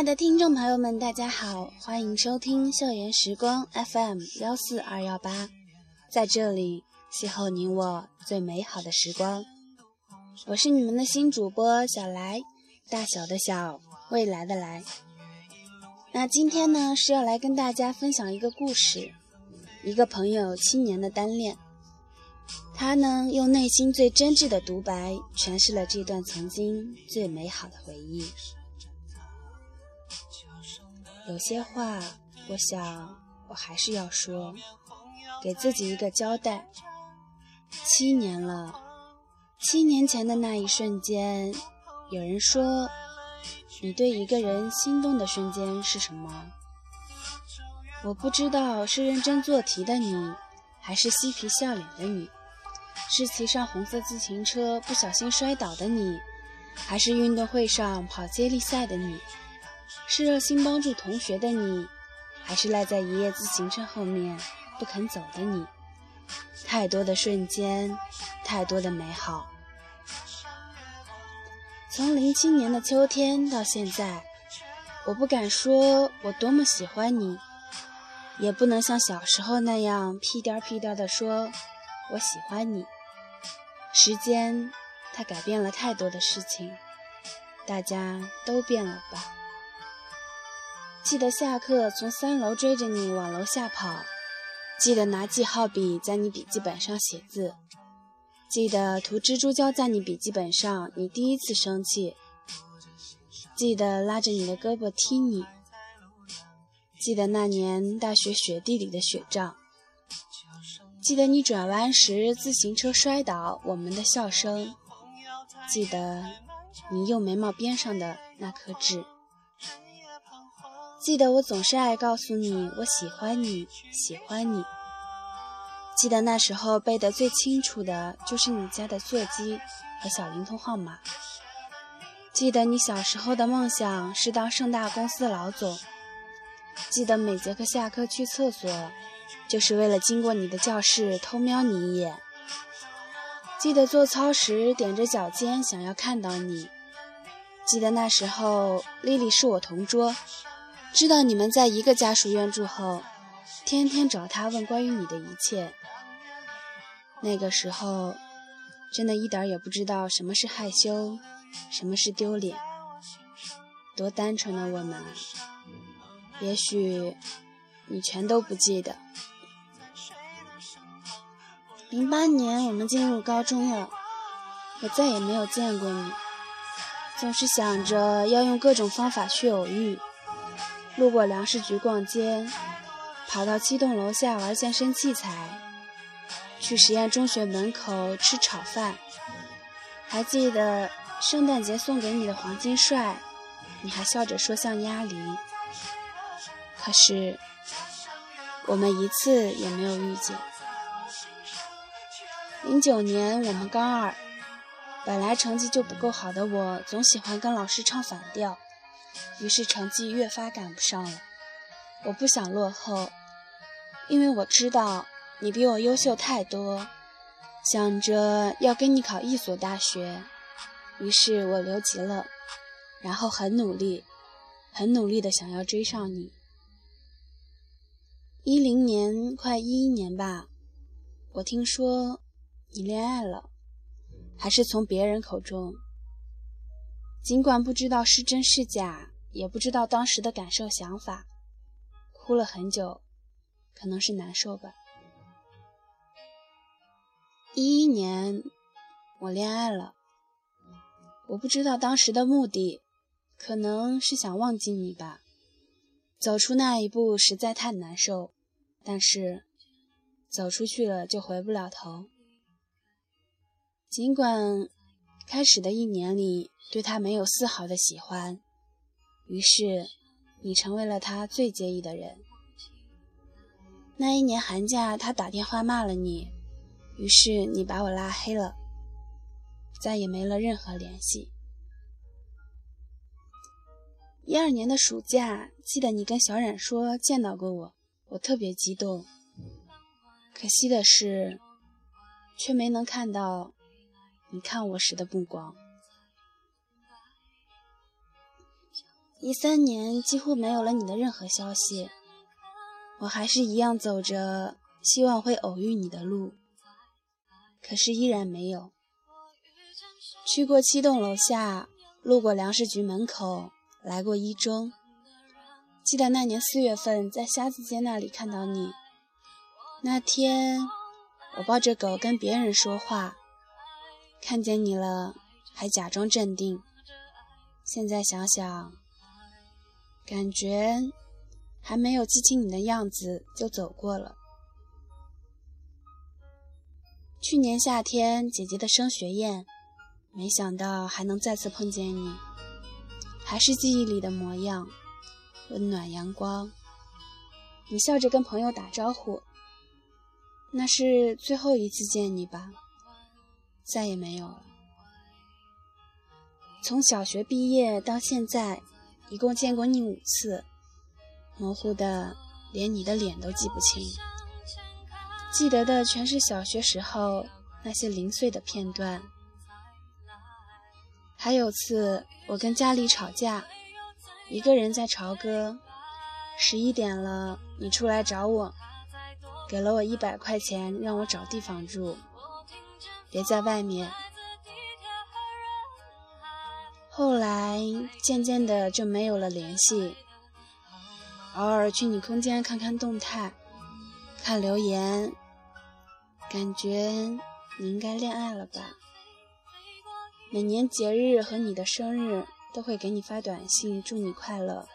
亲爱的听众朋友们，大家好，欢迎收听校园时光 FM 幺四二幺八，在这里邂逅你我最美好的时光。我是你们的新主播小来，大小的小，未来的来。那今天呢是要来跟大家分享一个故事，一个朋友七年的单恋，他呢用内心最真挚的独白诠释了这段曾经最美好的回忆。有些话，我想我还是要说，给自己一个交代。七年了，七年前的那一瞬间，有人说，你对一个人心动的瞬间是什么？我不知道是认真做题的你，还是嬉皮笑脸的你；是骑上红色自行车不小心摔倒的你，还是运动会上跑接力赛的你。是热心帮助同学的你，还是赖在一页自行车后面不肯走的你？太多的瞬间，太多的美好。从零七年的秋天到现在，我不敢说我多么喜欢你，也不能像小时候那样屁颠屁颠地说我喜欢你。时间，它改变了太多的事情，大家都变了吧。记得下课从三楼追着你往楼下跑，记得拿记号笔在你笔记本上写字，记得涂蜘蛛胶在你笔记本上，你第一次生气，记得拉着你的胳膊踢你，记得那年大学雪地里的雪仗，记得你转弯时自行车摔倒我们的笑声，记得你右眉毛边上的那颗痣。记得我总是爱告诉你我喜欢你，喜欢你。记得那时候背得最清楚的就是你家的座机和小灵通号码。记得你小时候的梦想是当盛大公司的老总。记得每节课下课去厕所，就是为了经过你的教室偷瞄你一眼。记得做操时踮着脚尖想要看到你。记得那时候丽丽是我同桌。知道你们在一个家属院住后，天天找他问关于你的一切。那个时候，真的一点也不知道什么是害羞，什么是丢脸。多单纯的我们，也许你全都不记得。零八年我们进入高中了，我再也没有见过你，总是想着要用各种方法去偶遇。路过粮食局逛街，跑到七栋楼下玩健身器材，去实验中学门口吃炒饭。还记得圣诞节送给你的黄金帅，你还笑着说像鸭梨。可是我们一次也没有遇见。零九年我们高二，本来成绩就不够好的我，总喜欢跟老师唱反调。于是成绩越发赶不上了。我不想落后，因为我知道你比我优秀太多。想着要跟你考一所大学，于是我留级了，然后很努力，很努力的想要追上你。一零年快一一年吧，我听说你恋爱了，还是从别人口中。尽管不知道是真是假，也不知道当时的感受想法，哭了很久，可能是难受吧。一一年，我恋爱了，我不知道当时的目的，可能是想忘记你吧。走出那一步实在太难受，但是走出去了就回不了头。尽管开始的一年里。对他没有丝毫的喜欢，于是你成为了他最介意的人。那一年寒假，他打电话骂了你，于是你把我拉黑了，再也没了任何联系。一二年的暑假，记得你跟小冉说见到过我，我特别激动。可惜的是，却没能看到你看我时的目光。一三年几乎没有了你的任何消息，我还是一样走着希望会偶遇你的路，可是依然没有。去过七栋楼下，路过粮食局门口，来过一中。记得那年四月份在瞎子街那里看到你，那天我抱着狗跟别人说话，看见你了还假装镇定。现在想想，感觉还没有记清你的样子就走过了。去年夏天姐姐的升学宴。没想到还能再次碰见你，还是记忆里的模样，温暖阳光。你笑着跟朋友打招呼，那是最后一次见你吧？再也没有了。从小学毕业到现在，一共见过你五次，模糊的连你的脸都记不清，记得的全是小学时候那些零碎的片段。还有次，我跟家里吵架，一个人在朝歌，十一点了，你出来找我，给了我一百块钱，让我找地方住，别在外面。后来渐渐的就没有了联系，偶尔去你空间看看动态，看留言，感觉你应该恋爱了吧。每年节日和你的生日都会给你发短信，祝你快乐。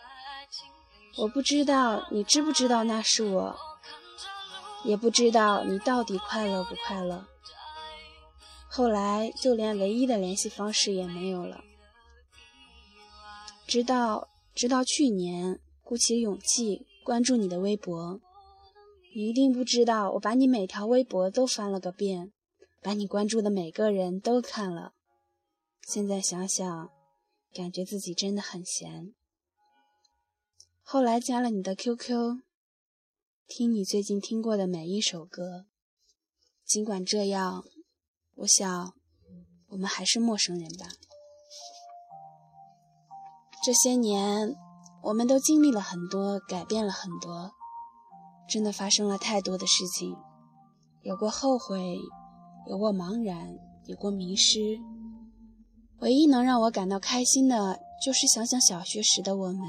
我不知道你知不知道那是我，也不知道你到底快乐不快乐。后来就连唯一的联系方式也没有了。直到直到去年，鼓起勇气关注你的微博，你一定不知道，我把你每条微博都翻了个遍，把你关注的每个人都看了。现在想想，感觉自己真的很闲。后来加了你的 QQ，听你最近听过的每一首歌。尽管这样，我想我们还是陌生人吧。这些年，我们都经历了很多，改变了很多，真的发生了太多的事情，有过后悔，有过茫然，有过迷失。唯一能让我感到开心的，就是想想小学时的我们。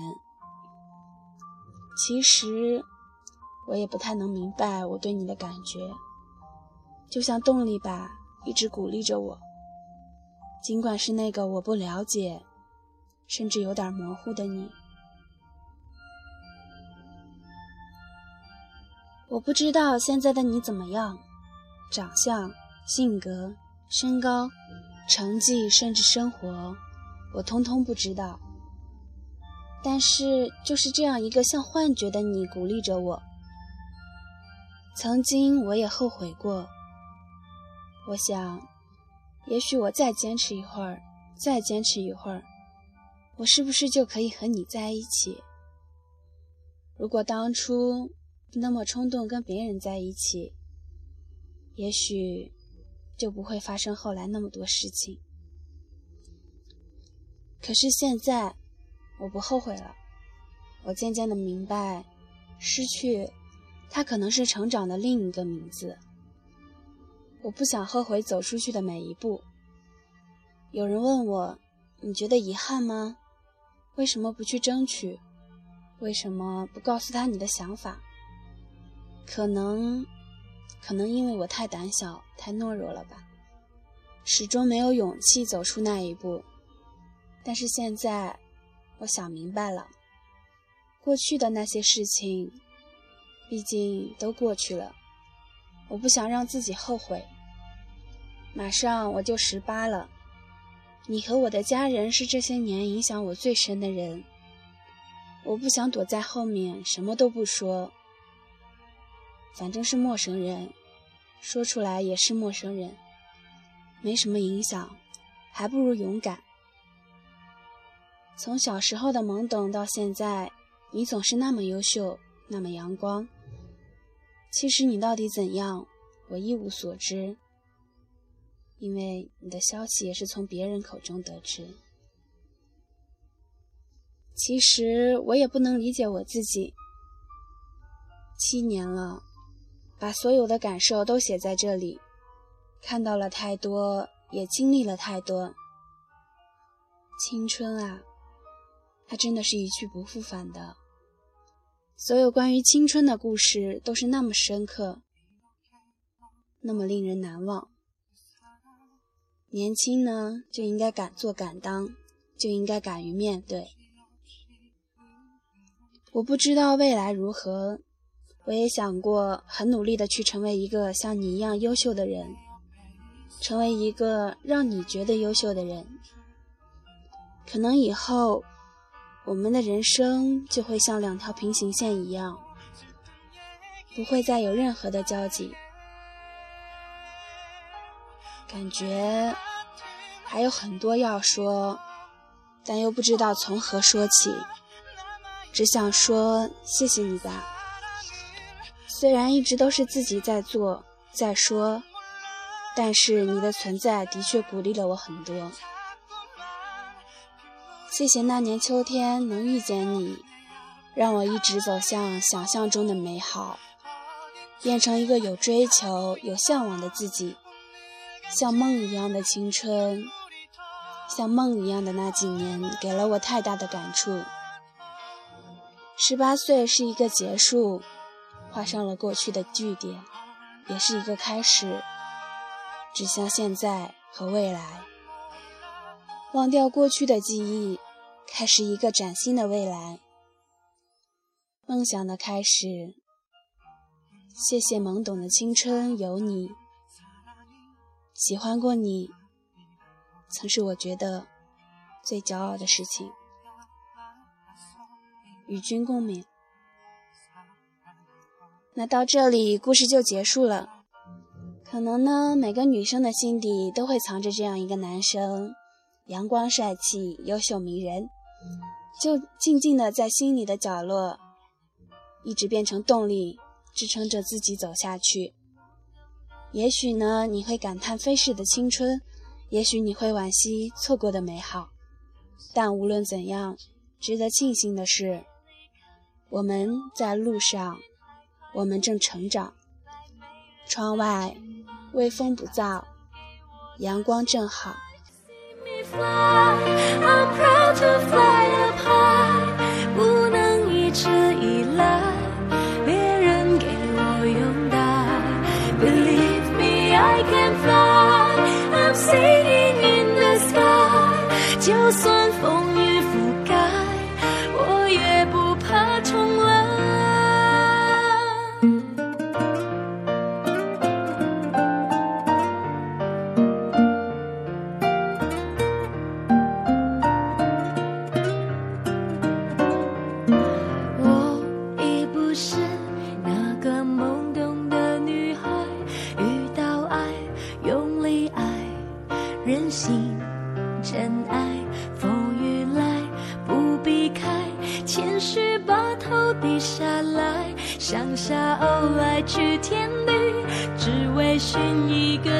其实，我也不太能明白我对你的感觉，就像动力吧，一直鼓励着我。尽管是那个我不了解，甚至有点模糊的你，我不知道现在的你怎么样，长相、性格、身高。成绩甚至生活，我通通不知道。但是就是这样一个像幻觉的你鼓励着我。曾经我也后悔过。我想，也许我再坚持一会儿，再坚持一会儿，我是不是就可以和你在一起？如果当初那么冲动跟别人在一起，也许。就不会发生后来那么多事情。可是现在，我不后悔了。我渐渐的明白，失去，它可能是成长的另一个名字。我不想后悔走出去的每一步。有人问我，你觉得遗憾吗？为什么不去争取？为什么不告诉他你的想法？可能。可能因为我太胆小、太懦弱了吧，始终没有勇气走出那一步。但是现在，我想明白了，过去的那些事情，毕竟都过去了，我不想让自己后悔。马上我就十八了，你和我的家人是这些年影响我最深的人，我不想躲在后面什么都不说。反正是陌生人，说出来也是陌生人，没什么影响，还不如勇敢。从小时候的懵懂到现在，你总是那么优秀，那么阳光。其实你到底怎样，我一无所知，因为你的消息也是从别人口中得知。其实我也不能理解我自己。七年了，把所有的感受都写在这里，看到了太多，也经历了太多。青春啊，它真的是一去不复返的。所有关于青春的故事都是那么深刻，那么令人难忘。年轻呢，就应该敢做敢当，就应该敢于面对。我不知道未来如何，我也想过很努力的去成为一个像你一样优秀的人，成为一个让你觉得优秀的人。可能以后，我们的人生就会像两条平行线一样，不会再有任何的交集。感觉还有很多要说，但又不知道从何说起。只想说谢谢你吧，虽然一直都是自己在做在说，但是你的存在的确鼓励了我很多。谢谢那年秋天能遇见你，让我一直走向想象中的美好，变成一个有追求、有向往的自己，像梦一样的青春，像梦一样的那几年，给了我太大的感触。十八岁是一个结束，画上了过去的句点，也是一个开始，指向现在和未来。忘掉过去的记忆，开始一个崭新的未来。梦想的开始。谢谢懵懂的青春有你，喜欢过你，曾是我觉得最骄傲的事情。与君共勉。那到这里，故事就结束了。可能呢，每个女生的心底都会藏着这样一个男生，阳光帅气、优秀迷人，就静静的在心里的角落，一直变成动力，支撑着自己走下去。也许呢，你会感叹飞逝的青春，也许你会惋惜错过的美好，但无论怎样，值得庆幸的是。我们在路上，我们正成长。窗外微风不燥，阳光正好。就算风雨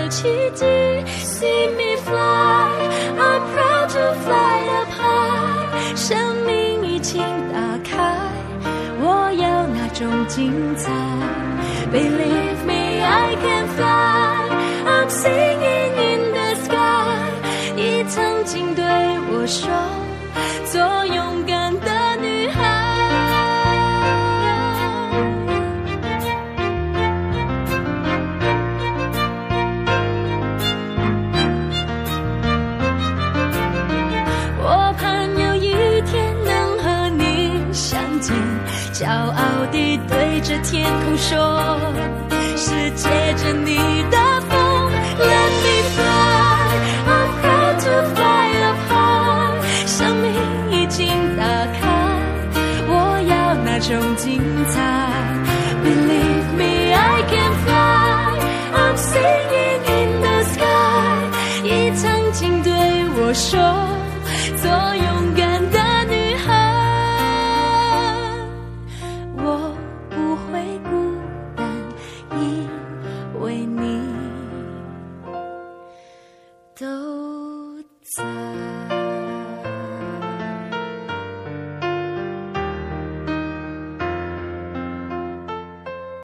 奇迹 See me fly, I'm proud to fly up high。生命已经打开，我要那种精彩。Believe me, I can fly, 着天空说：“是借着你的风，Let me fly, I'm proud to fly up high。生命已经打开，我要那种精彩。Believe me, I can fly, I'm singing in the sky。你曾经对我说，